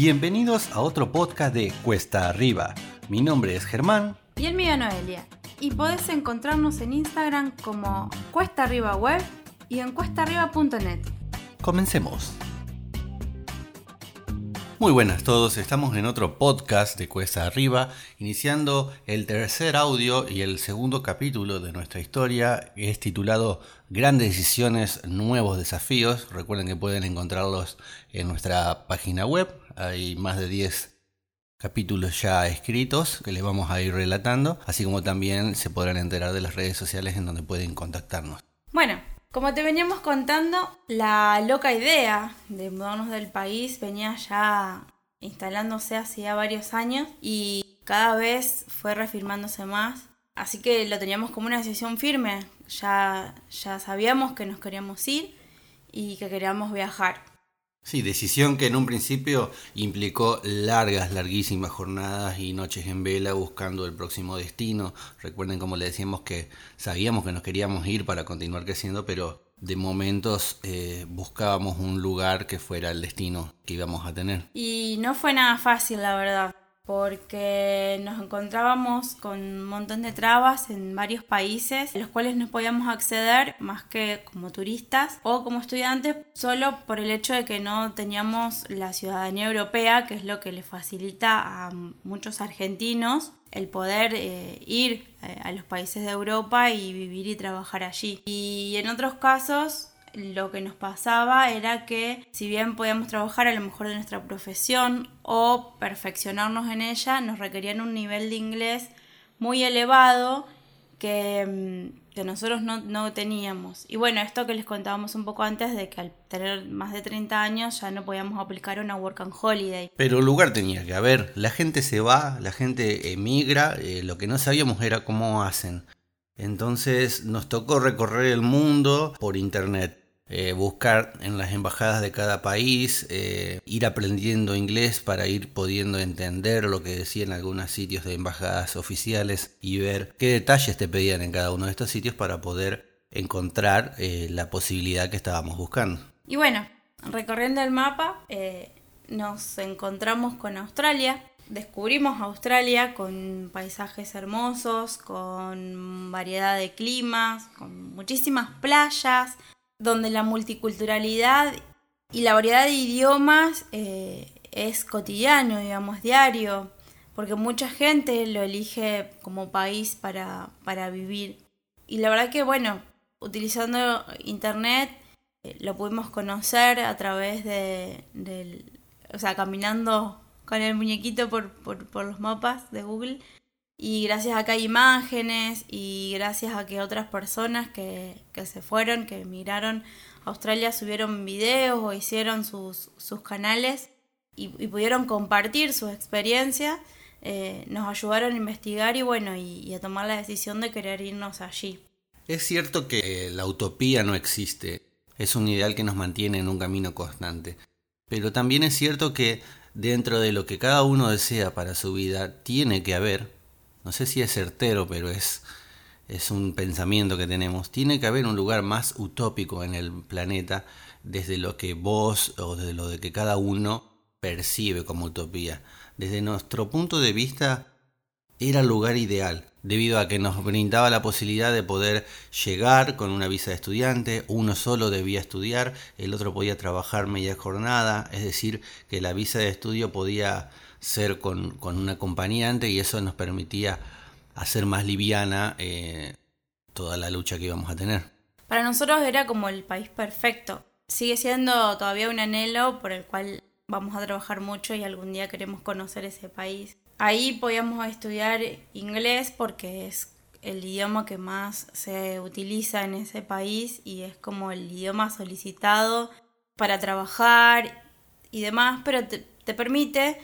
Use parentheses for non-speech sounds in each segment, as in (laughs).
Bienvenidos a otro podcast de Cuesta Arriba. Mi nombre es Germán. Y el mío Noelia. Y podés encontrarnos en Instagram como Cuesta Arriba Web y en cuestaarriba.net. Comencemos. Muy buenas a todos, estamos en otro podcast de Cuesta Arriba, iniciando el tercer audio y el segundo capítulo de nuestra historia, que es titulado Grandes decisiones, nuevos desafíos. Recuerden que pueden encontrarlos en nuestra página web, hay más de 10 capítulos ya escritos que les vamos a ir relatando, así como también se podrán enterar de las redes sociales en donde pueden contactarnos. Bueno, como te veníamos contando, la loca idea de mudarnos del país venía ya instalándose hace ya varios años y cada vez fue reafirmándose más. Así que lo teníamos como una decisión firme. Ya, ya sabíamos que nos queríamos ir y que queríamos viajar. Sí, decisión que en un principio implicó largas, larguísimas jornadas y noches en vela buscando el próximo destino. Recuerden como le decíamos que sabíamos que nos queríamos ir para continuar creciendo, pero de momentos eh, buscábamos un lugar que fuera el destino que íbamos a tener. Y no fue nada fácil, la verdad porque nos encontrábamos con un montón de trabas en varios países a los cuales no podíamos acceder más que como turistas o como estudiantes solo por el hecho de que no teníamos la ciudadanía europea que es lo que le facilita a muchos argentinos el poder eh, ir eh, a los países de Europa y vivir y trabajar allí. Y en otros casos lo que nos pasaba era que si bien podíamos trabajar a lo mejor de nuestra profesión o perfeccionarnos en ella, nos requerían un nivel de inglés muy elevado que, mm, nosotros no, teníamos. Y bueno, esto que les contábamos un poco antes de que al tener más de 30 años ya no podíamos aplicar una work and holiday. Pero lugar tenía que haber, la gente se va, la gente emigra, eh, lo que no sabíamos era cómo hacen. Entonces nos tocó recorrer el mundo por internet. Eh, buscar en las embajadas de cada país, eh, ir aprendiendo inglés para ir pudiendo entender lo que decían algunos sitios de embajadas oficiales y ver qué detalles te pedían en cada uno de estos sitios para poder encontrar eh, la posibilidad que estábamos buscando. Y bueno, recorriendo el mapa, nos encontramos con Australia, descubrimos Australia con paisajes hermosos, con variedad de climas, con muchísimas playas, donde la multiculturalidad y la variedad de idiomas eh, es cotidiano, digamos, diario, porque mucha gente lo elige como país para, para vivir. Y la verdad que, bueno, utilizando Internet eh, lo pudimos conocer a través de, del, o sea, caminando con el muñequito por, por, los mapas de Google y gracias a que hay imágenes y gracias a que otras personas que, se fueron, que emigraron a Australia, subieron videos o hicieron sus, sus canales y, pudieron compartir su experiencia, eh, nos ayudaron a investigar y bueno, y, a tomar la decisión de querer irnos allí. Es cierto que la utopía no existe, es un ideal que nos mantiene en un camino constante, pero también es cierto que dentro de lo que cada uno desea para su vida, tiene que haber no sé si es certero, pero es, es un pensamiento que tenemos. Tiene que haber un lugar más utópico en el planeta desde lo que vos o desde lo de que cada uno percibe como utopía. Desde nuestro punto de vista era el lugar ideal, debido a que nos brindaba la posibilidad de poder llegar con una visa de estudiante, uno solo debía estudiar, el otro podía trabajar media jornada, es decir, que la visa de estudio podía ser con, un acompañante y eso nos permitía hacer más liviana eh, toda la lucha que íbamos a tener. Para nosotros era como el país perfecto. Sigue siendo todavía un anhelo por el cual vamos a trabajar mucho y algún día queremos conocer ese país. Ahí podíamos estudiar inglés porque es el idioma que más se utiliza en ese país y es como el idioma solicitado para trabajar y demás, pero te, te permite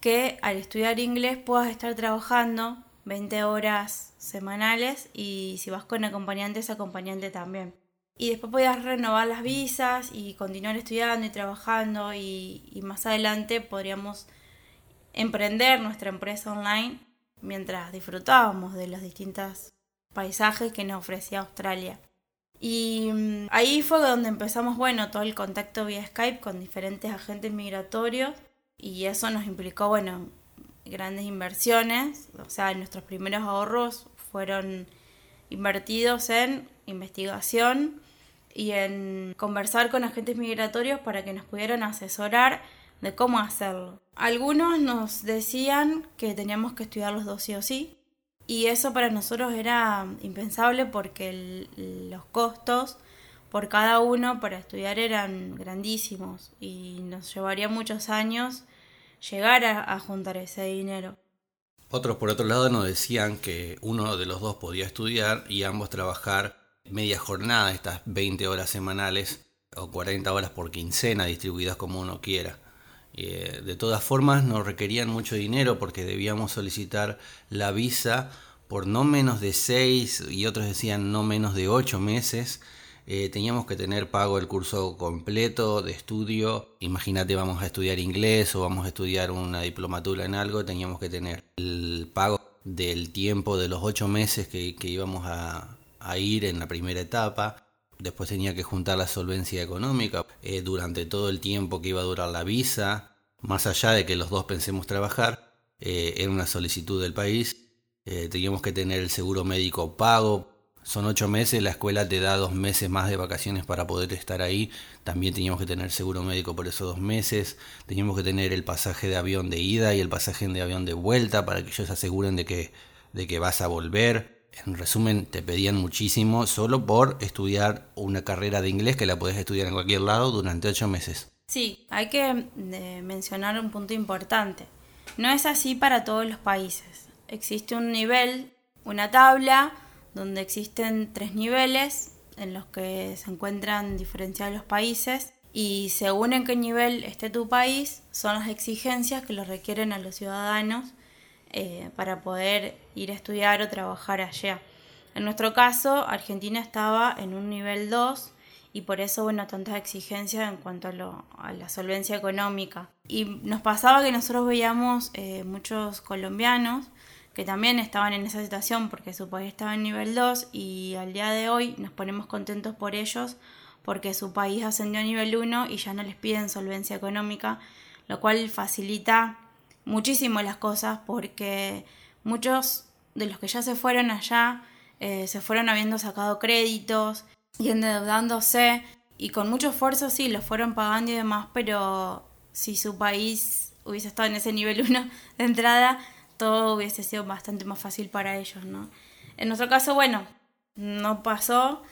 que al estudiar inglés puedas estar trabajando 20 horas semanales y si vas con acompañante, ese acompañante también. Y después podías renovar las visas y continuar estudiando y trabajando y más adelante podríamos emprender nuestra empresa online mientras disfrutábamos de los distintos paisajes que nos ofrecía Australia. Y mm, ahí fue donde empezamos, bueno, todo el contacto vía Skype con diferentes agentes migratorios y eso nos implicó, bueno, grandes inversiones, o sea, nuestros primeros ahorros fueron invertidos en investigación y en conversar con agentes migratorios para que nos pudieran asesorar de cómo hacerlo. Algunos nos decían que teníamos que estudiar los dos sí o sí, y eso para nosotros era impensable porque los costos por cada uno para estudiar eran grandísimos y nos llevaría muchos años llegar a, juntar ese dinero. Otros por otro lado nos decían que uno de los dos podía estudiar y ambos trabajar media jornada, estas 20 horas semanales o 40 horas por quincena distribuidas como uno quiera. Eh, de todas formas nos requerían mucho dinero porque debíamos solicitar la visa por no menos de 6 y otros decían no menos de 8 meses eh, teníamos que tener pago el curso completo de estudio. Imagínate, vamos a estudiar inglés o vamos a estudiar una diplomatura en algo, teníamos que tener el pago del tiempo de los ocho meses que, íbamos a, ir en la primera etapa. Después tenía que juntar la solvencia económica eh, durante todo el tiempo que iba a durar la visa. Más allá de que los dos pensemos trabajar, eh, era una solicitud del país. teníamos que tener el seguro médico pago son ocho meses, la escuela te da dos meses más de vacaciones para poder estar ahí. También teníamos que tener seguro médico por esos dos meses. Teníamos que tener el pasaje de avión de ida y el pasaje de avión de vuelta para que ellos aseguren de que, de que vas a volver. En resumen, te pedían muchísimo solo por estudiar una carrera de inglés que la puedes estudiar en cualquier lado durante ocho meses. Sí, hay que eh, mencionar un punto importante. No es así para todos los países. Existe un nivel, una tabla donde existen tres niveles en los que se encuentran diferenciados los países y según en qué nivel esté tu país son las exigencias que lo requieren a los ciudadanos eh, para poder ir a estudiar o trabajar allá. En nuestro caso, Argentina estaba en un nivel 2 y por eso, bueno, tantas exigencias en cuanto a, la solvencia económica. Y nos pasaba que nosotros veíamos eh, muchos colombianos que también estaban en esa situación porque su país estaba en nivel 2 y al día de hoy nos ponemos contentos por ellos porque su país ascendió a nivel 1 y ya no les piden solvencia económica, lo cual facilita muchísimo las cosas porque muchos de los que ya se fueron allá eh, se fueron habiendo sacado créditos y endeudándose y con mucho esfuerzo sí, lo fueron pagando y demás, pero si su país hubiese estado en ese nivel (laughs) 1 de entrada, todo hubiese sido bastante más fácil para ellos, ¿no? En nuestro caso, bueno, no pasó.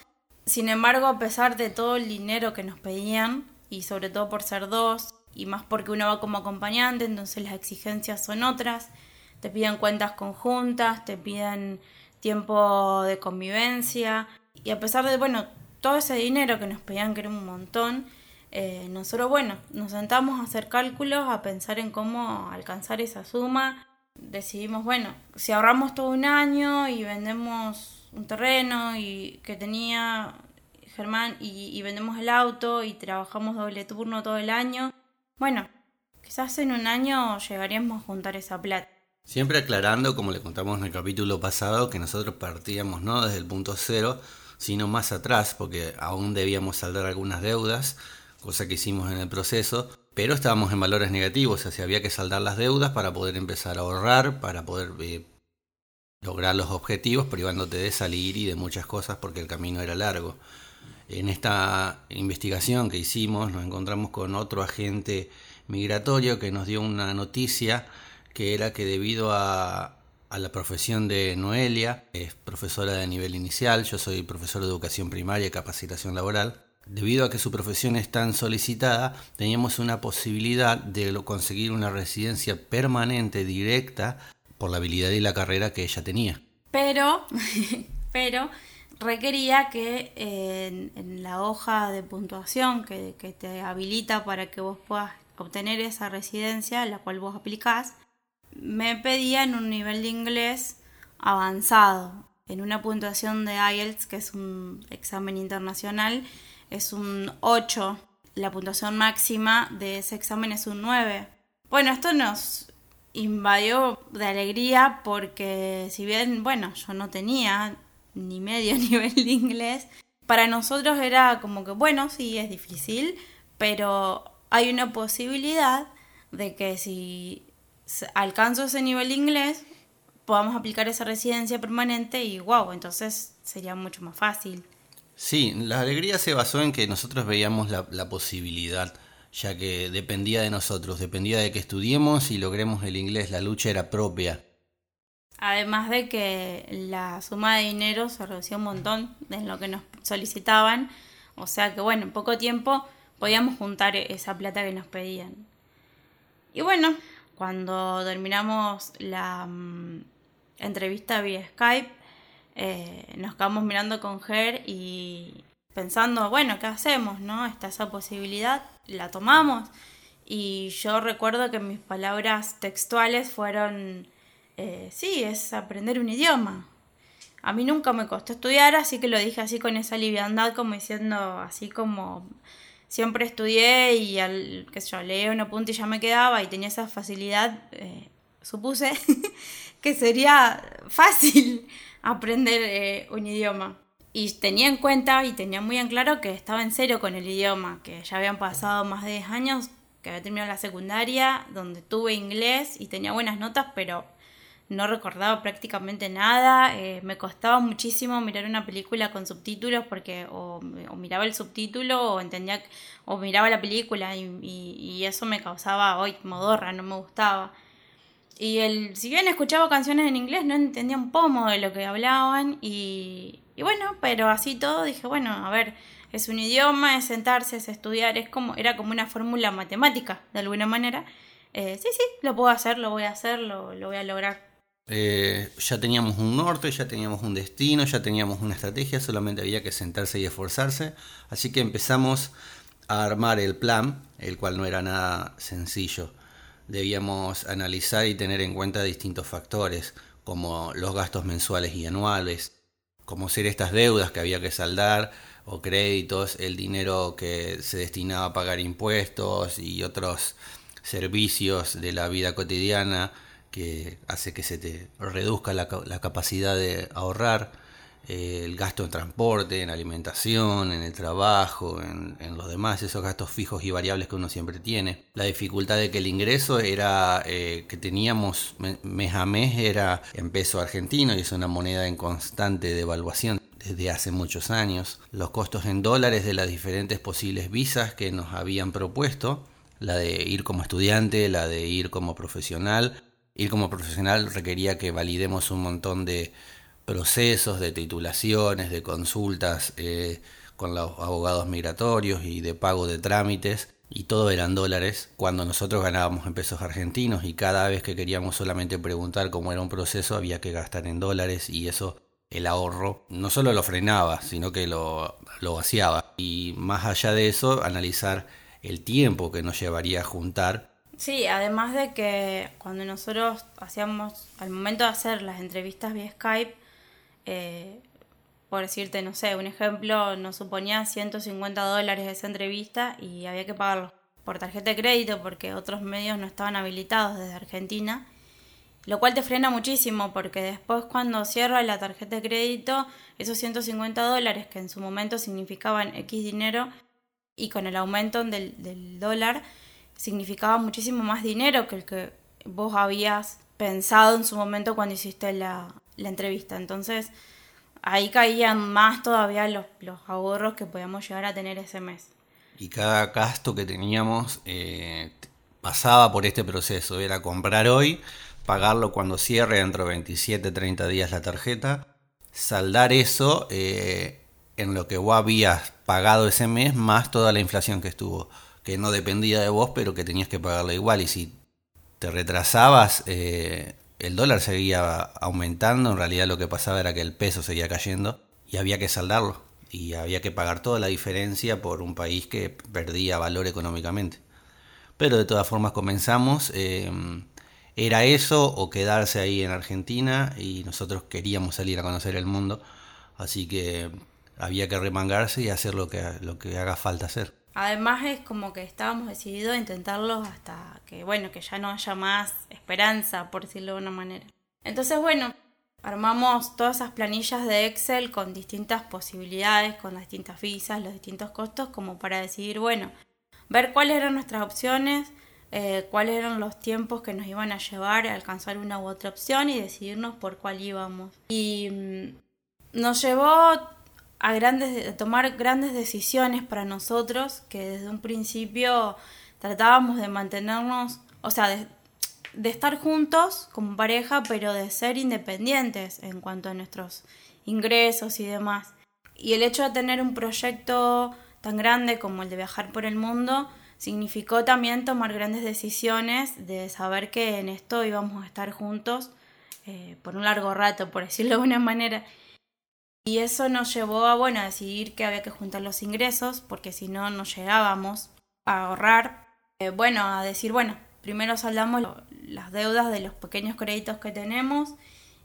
Sin embargo, a pesar de todo el dinero que nos pedían, y sobre todo por ser dos, y más porque uno va como acompañante, entonces las exigencias son otras, te piden cuentas conjuntas, te piden tiempo de convivencia, y a pesar de, bueno, todo ese dinero que nos pedían, que era un montón, eh, nosotros, bueno, nos sentamos a hacer cálculos, a pensar en cómo alcanzar esa suma, decidimos, bueno, si ahorramos todo un año y vendemos un terreno y que tenía Germán y, vendemos el auto y trabajamos doble turno todo el año, bueno, quizás en un año llegaríamos a juntar esa plata. Siempre aclarando, como le contamos en el capítulo pasado, que nosotros partíamos no desde el punto cero, sino más atrás, porque aún debíamos saldar algunas deudas, cosa que hicimos en el proceso, pero estábamos en valores negativos, o sea, había que saldar las deudas para poder empezar a ahorrar, para poder eh, lograr los objetivos, privándote de salir y de muchas cosas porque el camino era largo. En esta investigación que hicimos nos encontramos con otro agente migratorio que nos dio una noticia que era que debido a, a la profesión de Noelia, es profesora de nivel inicial, yo soy profesor de educación primaria y capacitación laboral, debido a que su profesión es tan solicitada, teníamos una posibilidad de conseguir una residencia permanente directa por la habilidad y la carrera que ella tenía. Pero, (laughs) pero requería que en, la hoja de puntuación que, que, te habilita para que vos puedas obtener esa residencia, la cual vos aplicás, me pedían un nivel de inglés avanzado, en una puntuación de IELTS, que es un examen internacional, es un 8. La puntuación máxima de ese examen es un 9. Bueno, esto nos invadió de alegría porque si bien, bueno, yo no tenía ni medio (laughs) nivel de inglés, para nosotros era como que, bueno, sí, es difícil, pero hay una posibilidad de que si alcanzo ese nivel de inglés, podamos aplicar esa residencia permanente y wow, entonces sería mucho más fácil. Sí, la alegría se basó en que nosotros veíamos la, la posibilidad, ya que dependía de nosotros, dependía de que estudiemos y logremos el inglés, la lucha era propia. Además de que la suma de dinero se redució un montón en lo que nos solicitaban, o sea que bueno, en poco tiempo podíamos juntar esa plata que nos pedían. Y bueno, cuando terminamos la mm, entrevista vía Skype, eh, nos quedamos mirando con Ger y pensando, bueno, ¿qué hacemos? ¿No? Está esa posibilidad, la tomamos. Y yo recuerdo que mis palabras textuales fueron, eh, sí, es aprender un idioma. A mí nunca me costó estudiar, así que lo dije así con esa liviandad, como diciendo, así como siempre estudié y al, sé yo, leía una punta y ya me quedaba y tenía esa facilidad, eh, supuse (laughs) que sería fácil (laughs) aprender eh, un idioma. Y tenía en cuenta y tenía muy en claro que estaba en serio con el idioma, que ya habían pasado más de 10 años, que había terminado la secundaria, donde tuve inglés y tenía buenas notas, pero no recordaba prácticamente nada, eh, me costaba muchísimo mirar una película con subtítulos porque o, miraba el subtítulo o entendía o miraba la película y, y, eso me causaba hoy modorra, no me gustaba. Y el, si bien escuchaba canciones en inglés, no entendía un pomo de lo que hablaban y, y bueno, pero así todo dije, bueno, a ver, es un idioma, es sentarse, es estudiar, es como, era como una fórmula matemática, de alguna manera. Eh, sí, sí, lo puedo hacer, lo voy a hacer, lo, lo voy a lograr. Eh, ya teníamos un norte, ya teníamos un destino, ya teníamos una estrategia, solamente había que sentarse y esforzarse. Así que empezamos a armar el plan, el cual no era nada sencillo. Debíamos analizar y tener en cuenta distintos factores, como los gastos mensuales y anuales, como ser estas deudas que había que saldar o créditos, el dinero que se destinaba a pagar impuestos y otros servicios de la vida cotidiana que hace que se te reduzca la, capacidad de ahorrar, eh, el gasto en transporte, en alimentación, en el trabajo, en, los demás, esos gastos fijos y variables que uno siempre tiene. La dificultad de que el ingreso era eh, que teníamos mes a mes era en peso argentino y es una moneda en constante devaluación desde hace muchos años. Los costos en dólares de las diferentes posibles visas que nos habían propuesto, la de ir como estudiante, la de ir como profesional, Ir como profesional requería que validemos un montón de procesos, de titulaciones, de consultas eh, con los abogados migratorios y de pago de trámites. Y todo eran dólares cuando nosotros ganábamos en pesos argentinos y cada vez que queríamos solamente preguntar cómo era un proceso había que gastar en dólares y eso el ahorro no solo lo frenaba, sino que lo, lo vaciaba. Y más allá de eso, analizar el tiempo que nos llevaría a juntar Sí, además de que cuando nosotros hacíamos, al momento de hacer las entrevistas vía Skype, eh, por decirte, no sé, un ejemplo, nos suponía 150 dólares esa entrevista y había que pagarlo por tarjeta de crédito porque otros medios no estaban habilitados desde Argentina, lo cual te frena muchísimo porque después cuando cierra la tarjeta de crédito, esos 150 dólares que en su momento significaban X dinero y con el aumento del, del dólar, significaba muchísimo más dinero que el que vos habías pensado en su momento cuando hiciste la, entrevista. Entonces, ahí caían más todavía los, ahorros que podíamos llegar a tener ese mes. Y cada gasto que teníamos eh, pasaba por este proceso. Era comprar hoy, pagarlo cuando cierre dentro de 27, 30 días la tarjeta, saldar eso eh, en lo que vos habías pagado ese mes más toda la inflación que estuvo que no dependía de vos, pero que tenías que pagarle igual. Y si te retrasabas, eh, el dólar seguía aumentando. En realidad lo que pasaba era que el peso seguía cayendo y había que saldarlo. Y había que pagar toda la diferencia por un país que perdía valor económicamente. Pero de todas formas comenzamos. Em, era eso o quedarse ahí en Argentina y nosotros queríamos salir a conocer el mundo. Así que había que remangarse y hacer lo que, lo que haga falta hacer. Además es como que estábamos decididos a intentarlo hasta que, bueno, que ya no haya más esperanza, por decirlo de una manera. Entonces, bueno, armamos todas esas planillas de Excel con distintas posibilidades, con las distintas visas, los distintos costos, como para decidir, bueno, ver cuáles eran nuestras opciones, eh, cuáles eran los tiempos que nos iban a llevar a alcanzar una u otra opción y decidirnos por cuál íbamos. Y mm, nos llevó a, grandes, a tomar grandes decisiones para nosotros que desde un principio tratábamos de mantenernos, o sea, de, estar juntos como pareja, pero de ser independientes en cuanto a nuestros ingresos y demás. Y el hecho de tener un proyecto tan grande como el de viajar por el mundo significó también tomar grandes decisiones de saber que en esto íbamos a estar juntos eh, por un largo rato, por decirlo de alguna manera. Y eso nos llevó a, bueno, a decidir que había que juntar los ingresos, porque si no, no llegábamos a ahorrar. Eh, bueno, a decir, bueno, primero saldamos las deudas de los pequeños créditos que tenemos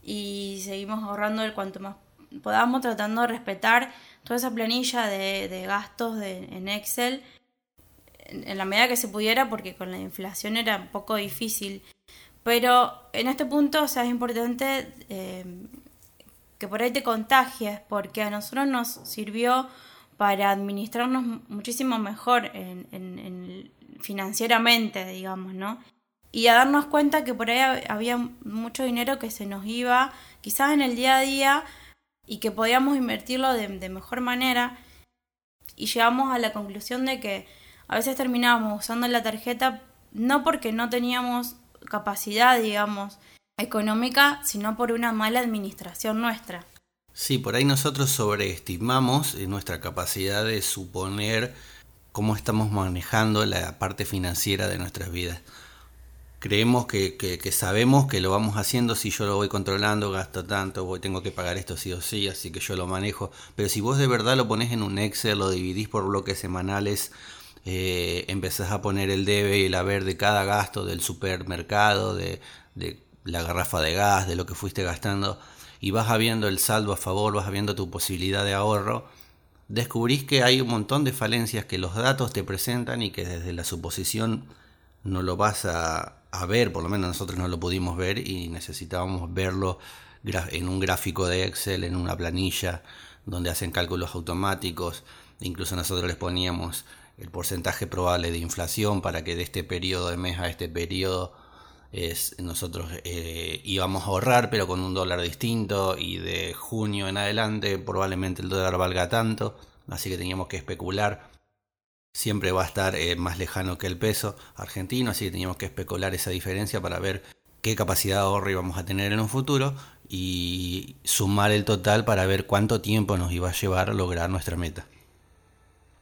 y seguimos ahorrando el cuanto más podamos, tratando de respetar toda esa planilla de, gastos en Excel en, la medida que se pudiera, porque con la inflación era un poco difícil. Pero en este punto, o sea, es importante eh, que por ahí te contagies, porque a nosotros nos sirvió para administrarnos muchísimo mejor en, financieramente, digamos, ¿no? Y a darnos cuenta que por ahí había mucho dinero que se nos iba, quizás en el día a día, y que podíamos invertirlo de, de mejor manera. Y llegamos a la conclusión de que a veces terminábamos usando la tarjeta no porque no teníamos capacidad, digamos, económica, sino por una mala administración nuestra. Sí, por ahí nosotros sobreestimamos eh, nuestra capacidad de suponer cómo estamos manejando la parte financiera de nuestras vidas. Creemos que, que, sabemos que lo vamos haciendo si yo lo voy controlando, gasto tanto, voy, tengo que pagar esto sí o sí, así que yo lo manejo. Pero si vos de verdad lo pones en un Excel, lo dividís por bloques semanales, eh, empezás a poner el debe y el haber de cada gasto del supermercado, de, de la garrafa de gas, de lo que fuiste gastando, y vas viendo el saldo a favor, vas viendo tu posibilidad de ahorro, descubrís que hay un montón de falencias que los datos te presentan y que desde la suposición no lo vas a, a ver, por lo menos nosotros no lo pudimos ver y necesitábamos verlo en un gráfico de Excel, en una planilla donde hacen cálculos automáticos, incluso nosotros les poníamos el porcentaje probable de inflación para que de este periodo de mes a este periodo es, nosotros eh, íbamos a ahorrar pero con un dólar distinto y de junio en adelante probablemente el dólar valga tanto, así que teníamos que especular. Siempre va a estar eh, más lejano que el peso argentino, así que teníamos que especular esa diferencia para ver qué capacidad de ahorro íbamos a tener en un futuro y sumar el total para ver cuánto tiempo nos iba a llevar a lograr nuestra meta.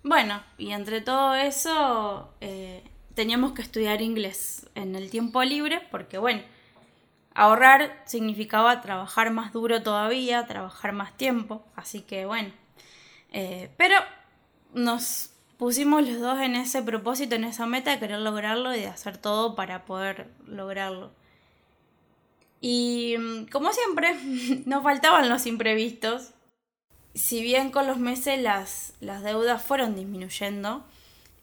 Bueno, y entre todo eso eh, teníamos que estudiar inglés en el tiempo libre porque, bueno, ahorrar significaba trabajar más duro todavía, trabajar más tiempo, así que, bueno, eh, pero nos pusimos los dos en ese propósito, en esa meta de querer lograrlo y de hacer todo para poder lograrlo. Y mm, como siempre, (laughs) nos faltaban los imprevistos si bien con los meses las, las deudas fueron disminuyendo,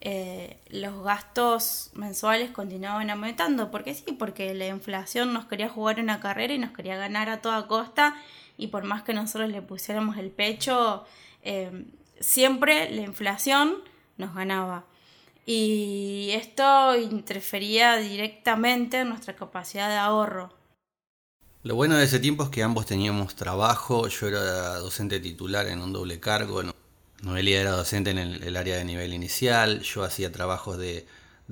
eh, los gastos mensuales continuaban aumentando. ¿Por qué sí? Porque la inflación nos quería jugar una carrera y nos quería ganar a toda costa y por más que nosotros le pusiéramos el pecho, eh, siempre la inflación nos ganaba. Y esto interfería directamente en nuestra capacidad de ahorro. Lo bueno de ese tiempo es que ambos teníamos trabajo, yo era docente titular en un doble cargo, Noelia era docente en el, área de nivel inicial, yo hacía trabajos de,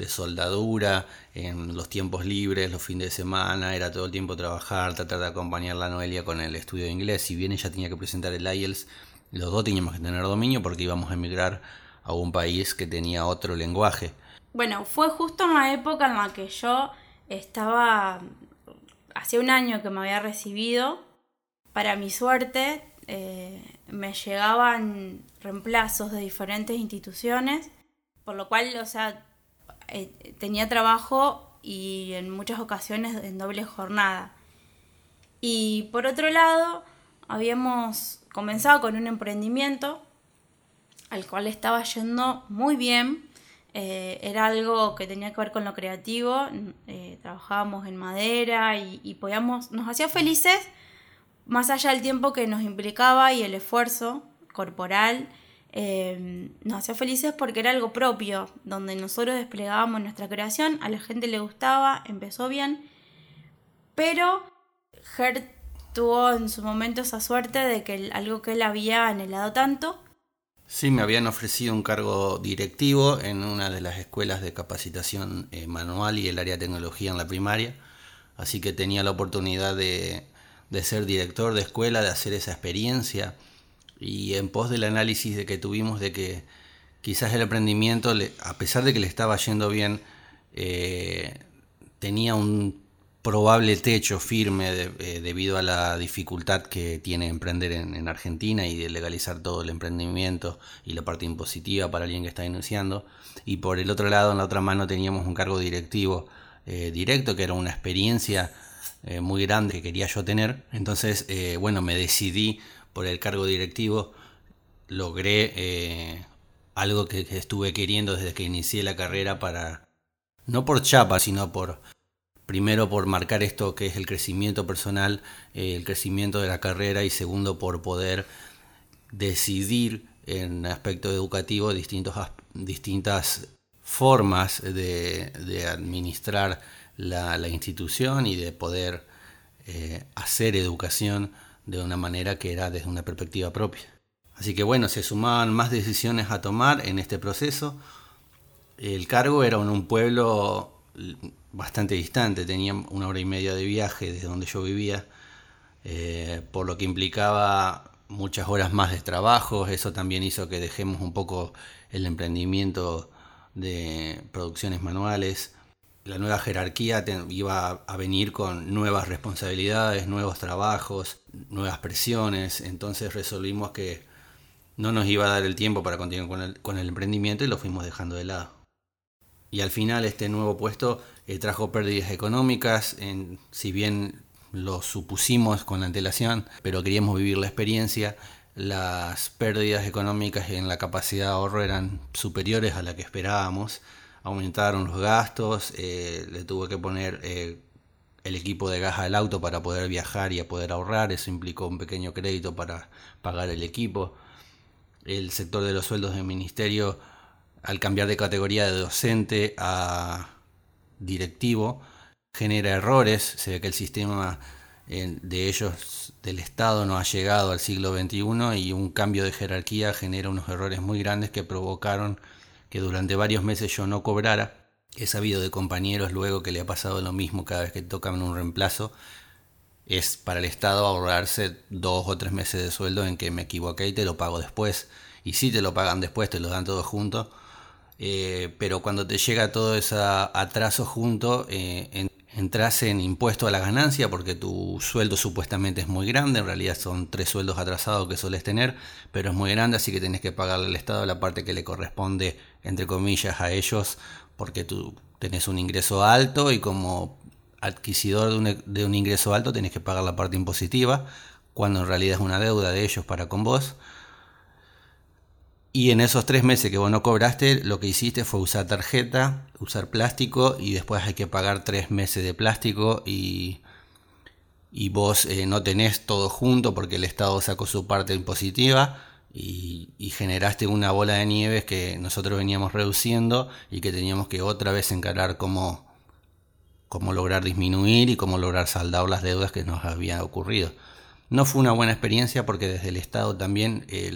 soldadura en los tiempos libres, los fines de semana, era todo el tiempo trabajar, tratar de acompañar a Noelia con el estudio de inglés, si bien ella tenía que presentar el IELTS, los dos teníamos que tener dominio porque íbamos a emigrar a un país que tenía otro lenguaje. Bueno, fue justo en la época en la que yo estaba hacía un año que me había recibido. Para mi suerte, eh, me llegaban reemplazos de diferentes instituciones, por lo cual, o sea, eh, tenía trabajo y en muchas ocasiones en doble jornada. Y por otro lado, habíamos comenzado con un emprendimiento al cual estaba yendo muy bien. Eh, era algo que tenía que ver con lo creativo, eh, trabajábamos en madera y, podíamos, nos hacía felices más allá del tiempo que nos implicaba y el esfuerzo corporal eh, nos hacía felices porque era algo propio, donde nosotros desplegábamos nuestra creación, a la gente le gustaba, empezó bien, pero Gert tuvo en su momento esa suerte de que algo que él había anhelado tanto. Sí, me habían ofrecido un cargo directivo en una de las escuelas de capacitación eh, manual y el área de tecnología en la primaria, así que tenía la oportunidad de, de ser director de escuela, de hacer esa experiencia y en pos del análisis de que tuvimos de que quizás el emprendimiento, a pesar de que le estaba yendo bien, eh, tenía un probable techo firme eh, debido a la dificultad que tiene emprender en, Argentina y de legalizar todo el emprendimiento y la parte impositiva para alguien que está iniciando. Y por el otro lado, en la otra mano, teníamos un cargo directivo eh, directo, que era una experiencia muy grande que quería yo tener. Entonces, bueno, me decidí por el cargo directivo, logré eh, algo que, estuve queriendo desde que inicié la carrera para, no por chapa, sino por, primero por marcar esto que es el crecimiento personal, eh, el crecimiento de la carrera y segundo por poder decidir en aspecto educativo distintas formas de, administrar la, institución y de poder eh, hacer educación de una manera que era desde una perspectiva propia. Así que bueno, se sumaban más decisiones a tomar en este proceso. El cargo era en un pueblo bastante distante, tenía una hora y media de viaje desde donde yo vivía, eh, por lo que implicaba muchas horas más de trabajo. Eso también hizo que dejemos un poco el emprendimiento de producciones manuales la nueva jerarquía iba a venir con nuevas responsabilidades, nuevos trabajos, nuevas presiones, entonces resolvimos que no nos iba a dar el tiempo para continuar con el, emprendimiento y lo fuimos dejando de lado. Y al final este nuevo puesto eh, trajo pérdidas económicas, si bien lo supusimos con antelación, pero queríamos vivir la experiencia, las pérdidas económicas en la capacidad de ahorro eran superiores a la que esperábamos aumentaron los gastos, eh, le tuve que poner eh, el equipo de gas al auto para poder viajar y a poder ahorrar, eso implicó un pequeño crédito para pagar el equipo. El sector de los sueldos del ministerio, al cambiar de categoría de docente a directivo, genera errores, se ve que el sistema eh, de ellos del Estado no ha llegado al siglo XXI y un cambio de jerarquía genera unos errores muy grandes que provocaron que durante varios meses yo no cobrara. He sabido de compañeros luego que le ha pasado lo mismo cada vez que tocan un reemplazo. Es para el Estado ahorrarse dos o tres meses de sueldo en que me equivoqué y te lo pago después. Y si te lo pagan después, te lo dan todo junto. Eh, pero cuando te llega todo ese atraso junto, eh, en, entras en impuesto a la ganancia porque tu sueldo supuestamente es muy grande, en realidad son tres sueldos atrasados que sueles tener, pero es muy grande, así que tenés que pagarle al Estado la parte que le corresponde, entre comillas, a ellos, porque tú tenés un ingreso alto y como adquisidor de un, de un ingreso alto tenés que pagar la parte impositiva, cuando en realidad es una deuda de ellos para con vos. Y en esos tres meses que vos no cobraste, lo que hiciste fue usar tarjeta, usar plástico y después hay que pagar tres meses de plástico y, y vos eh, no tenés todo junto porque el Estado sacó su parte impositiva y, generaste una bola de nieve que nosotros veníamos reduciendo y que teníamos que otra vez encarar cómo, cómo lograr disminuir y cómo lograr saldar las deudas que nos habían ocurrido. No fue una buena experiencia porque desde el Estado también eh,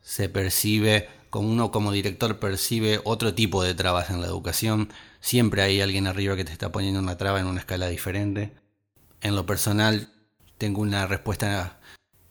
se percibe, como uno como director percibe otro tipo de trabas en la educación, siempre hay alguien arriba que te está poniendo una traba en una escala diferente. En lo personal tengo una respuesta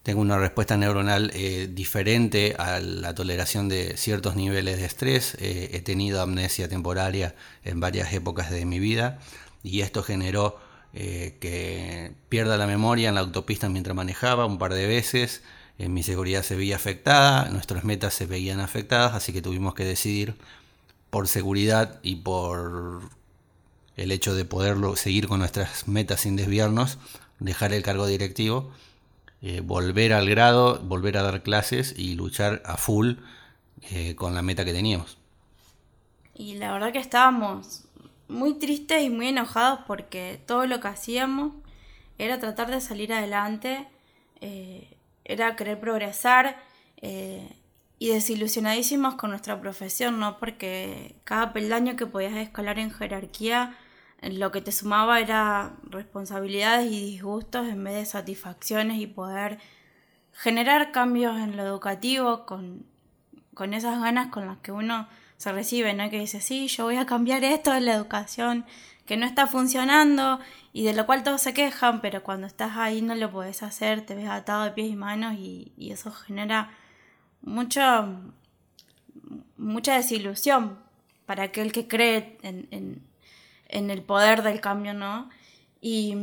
tengo una respuesta neuronal eh, diferente a la toleración de ciertos niveles de estrés. Eh, he tenido amnesia temporaria en varias épocas de mi vida y esto generó eh, que pierda la memoria en la autopista mientras manejaba un par de veces mi seguridad se veía afectada, nuestras metas se veían afectadas, así que tuvimos que decidir por seguridad y por el hecho de poderlo seguir con nuestras metas sin desviarnos, dejar el cargo directivo, eh, volver al grado, volver a dar clases y luchar a full eh, con la meta que teníamos. Y la verdad que estábamos muy tristes y muy enojados porque todo lo que hacíamos era tratar de salir adelante. Eh, era querer progresar y desilusionadísimos con nuestra profesión, ¿no? Porque cada peldaño que podías escalar en jerarquía, lo que te sumaba era responsabilidades y disgustos en vez de satisfacciones y poder generar cambios en lo educativo con, con esas ganas con las que uno se recibe, ¿no? Que dice, sí, yo voy a cambiar esto en la educación, que no está funcionando y de lo cual todos se quejan, pero cuando estás ahí no lo puedes hacer, te ves atado de pies y manos y, y eso genera mucha, mucha desilusión para aquel que cree en, el poder del cambio, ¿no? Y,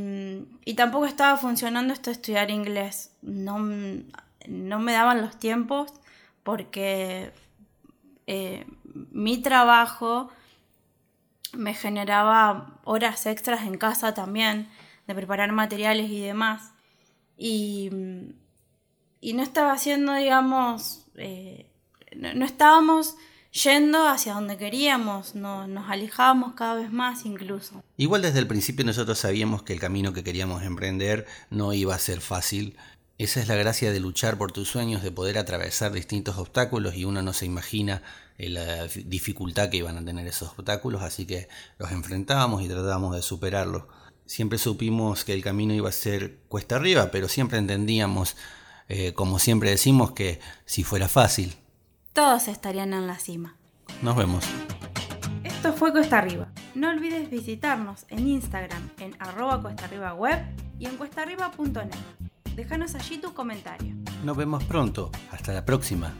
tampoco estaba funcionando esto de estudiar inglés. No, no me daban los tiempos porque eh, mi trabajo me generaba horas extras en casa también, de preparar materiales y demás. Y, y no estaba haciendo, digamos, eh, no, estábamos yendo hacia donde queríamos, no, nos alejábamos cada vez más incluso. Igual desde el principio nosotros sabíamos que el camino que queríamos emprender no iba a ser fácil. Esa es la gracia de luchar por tus sueños, de poder atravesar distintos obstáculos y uno no se imagina eh, la dificultad que iban a tener esos obstáculos, así que los enfrentábamos y tratábamos de superarlos. Siempre supimos que el camino iba a ser cuesta arriba, pero siempre entendíamos eh, como siempre decimos, que si fuera fácil. Todos estarían en la cima. Nos vemos. Esto fue Cuesta Arriba. No olvides visitarnos en Instagram en arroba cuesta arriba web y en cuestaarriba.net. Déjanos allí tu comentario. Nos vemos pronto. Hasta la próxima.